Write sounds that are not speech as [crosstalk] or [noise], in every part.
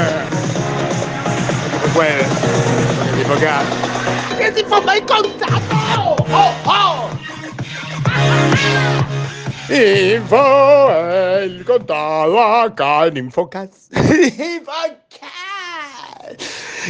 No se puede. El tipo que hace. ¡El tipo me ¡Oh, oh! Info, el contado acá en Infocas. Infocas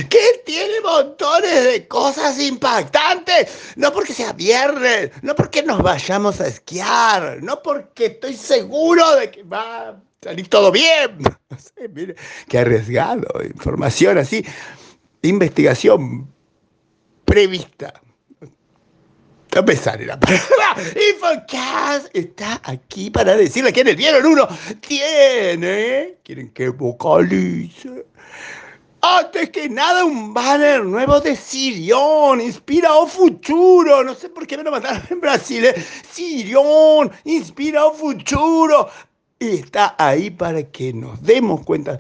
que tiene montones de cosas impactantes. No porque sea viernes, no porque nos vayamos a esquiar, no porque estoy seguro de que va salir todo bien. [laughs] No sé, mire, qué arriesgado. Información así, investigación prevista. No me sale la palabra. [laughs] Infocast está aquí para decirle quiénes vieron uno. Tiene. ¿Quieren que vocalice? Antes que nada, un banner nuevo de Sirion, inspira o futuro. No sé por qué me lo mandaron en Brasil. ¿eh? Sirion, inspira o futuro. Y está ahí para que nos demos cuenta,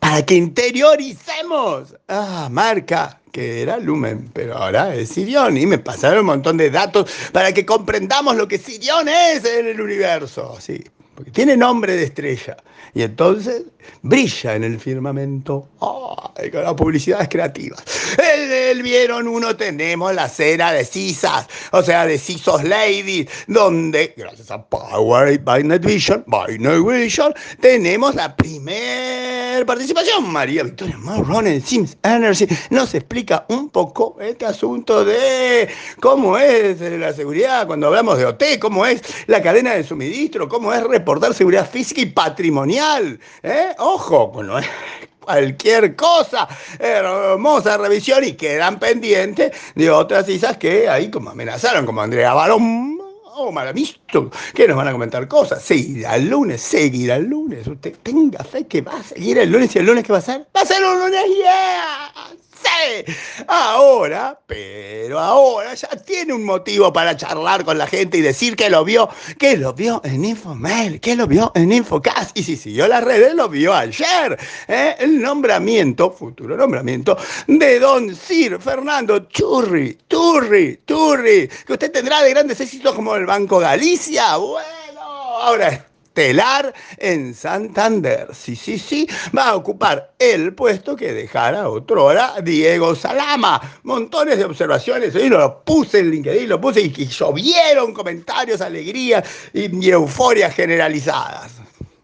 para que interioricemos. Ah, marca que era Lumen, pero ahora es Sirion y me pasaron un montón de datos para que comprendamos lo que Sirion es en el universo, sí, porque tiene nombre de estrella y entonces brilla en el firmamento. ¡Ay, con las publicidades creativas! En el vieron uno tenemos la cena de Cisas, o sea, de Cisos Ladies, donde, gracias a Power by Night Vision, by Vision, tenemos la primera participación. María Victoria Marrón en Sims Energy nos explica un poco este asunto de cómo es la seguridad cuando hablamos de OT, cómo es la cadena de suministro, cómo es reportar seguridad física y patrimonial. ¿eh? Ojo, no es cualquier cosa. Hermosa revisión y quedan pendientes de otras isas que ahí como amenazaron, como Andrea Balón Oh, visto que nos van a comentar cosas. Seguirá el lunes, seguirá el lunes. Usted tenga fe que va a seguir el lunes y el lunes ¿qué va a ser? Va a ser un lunes, yeah. Ahora, pero ahora ya tiene un motivo para charlar con la gente y decir que lo vio, que lo vio en Infomail, que lo vio en Infocast. Y si siguió las redes, lo vio ayer. ¿eh? El nombramiento, futuro nombramiento, de don Sir Fernando Churri, Turri, Turri, que usted tendrá de grandes éxitos como el Banco Galicia. Bueno, ahora Telar en Santander. Sí, sí, sí, va a ocupar el puesto que dejara otro hora Diego Salama. Montones de observaciones, hoy lo puse en LinkedIn, lo puse y, llovieron comentarios, alegrías y euforias generalizadas.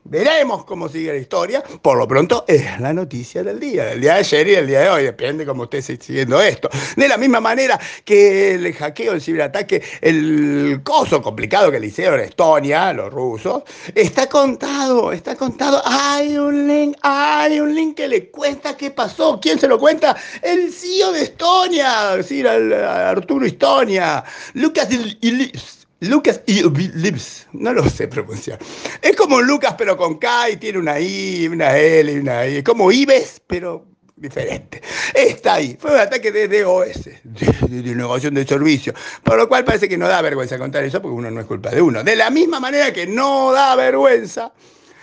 Veremos cómo sigue la historia. Por lo pronto es la noticia del día, del día de ayer y del día de hoy. Depende cómo esté siguiendo esto. De la misma manera que el hackeo, el ciberataque, el coso complicado que le hicieron a Estonia, los rusos, está contado, está contado. Hay un link, hay un link que le cuenta qué pasó. ¿Quién se lo cuenta? El CEO de Estonia, es decir, Arturo Estonia, Lucas Ilis. Lucas y Lips, no lo sé pronunciar. Es como Lucas pero con K y tiene una I, una L y una I. Es como Ives, pero diferente. Está ahí. Fue un ataque de DOS, de, de, innovación de servicio. Por lo cual parece que no da vergüenza contar eso porque uno no es culpa de uno. De la misma manera que no da vergüenza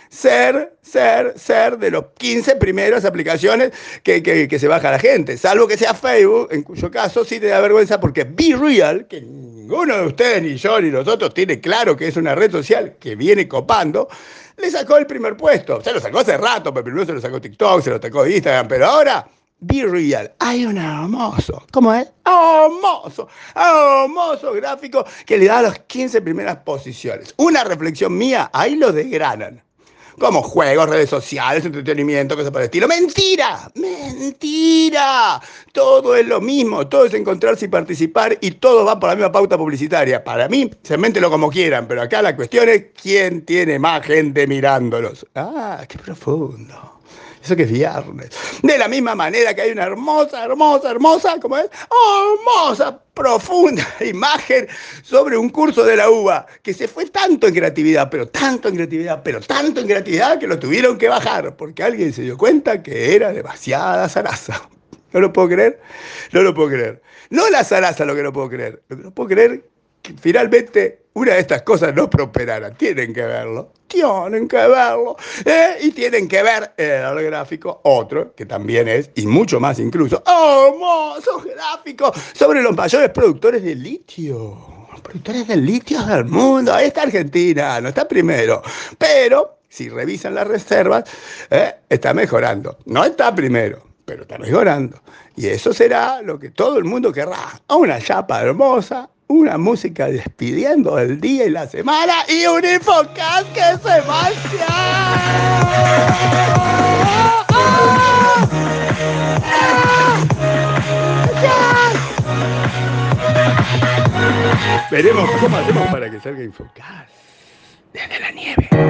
ser, ser, ser de los 15 primeros aplicaciones que, que, se baja la gente, salvo que sea Facebook, en cuyo caso sí te da vergüenza porque Be Real, que ninguno de ustedes, ni yo, ni nosotros tiene claro que es una red social que viene copando, le sacó el primer puesto. Se lo sacó hace rato, pero primero se lo sacó TikTok, se lo sacó Instagram, pero ahora Be Real. Hay un hermoso, ¿cómo es? Hermoso, hermoso gráfico que le da las 15 primeras posiciones. Una reflexión mía, ahí lo desgranan como juegos, redes sociales, entretenimiento, cosas por el estilo. ¡Mentira! ¡Mentira! Todo es lo mismo, todo es encontrarse y participar y todo va por la misma pauta publicitaria. Para mí, lo como quieran, pero acá la cuestión es quién tiene más gente mirándolos. ¡Ah, qué profundo! Eso que es viernes. De la misma manera que hay una hermosa, hermosa, hermosa, ¿cómo es? hermosa, profunda [laughs] imagen sobre un curso de la UBA que se fue tanto en creatividad, pero tanto en creatividad, pero tanto en creatividad que lo tuvieron que bajar porque alguien se dio cuenta que era demasiada zaraza. [laughs] No lo puedo creer, no lo puedo creer. No la zaraza lo que no puedo creer, lo que no puedo creer finalmente una de estas cosas no prosperara. Tienen que verlo, tienen que verlo. ¿eh? Y tienen que ver el gráfico, otro, que también es, y mucho más incluso, hermoso gráfico sobre los mayores productores de litio. Productores de litio del mundo. Ahí está Argentina, no está primero. Pero si revisan las reservas, ¿eh? está mejorando. No está primero pero está mejorando. Y eso será lo que todo el mundo querrá. Una chapa hermosa, una música despidiendo el día y la semana y un infocast que se marcha. Veremos cómo hacemos para que salga Infocast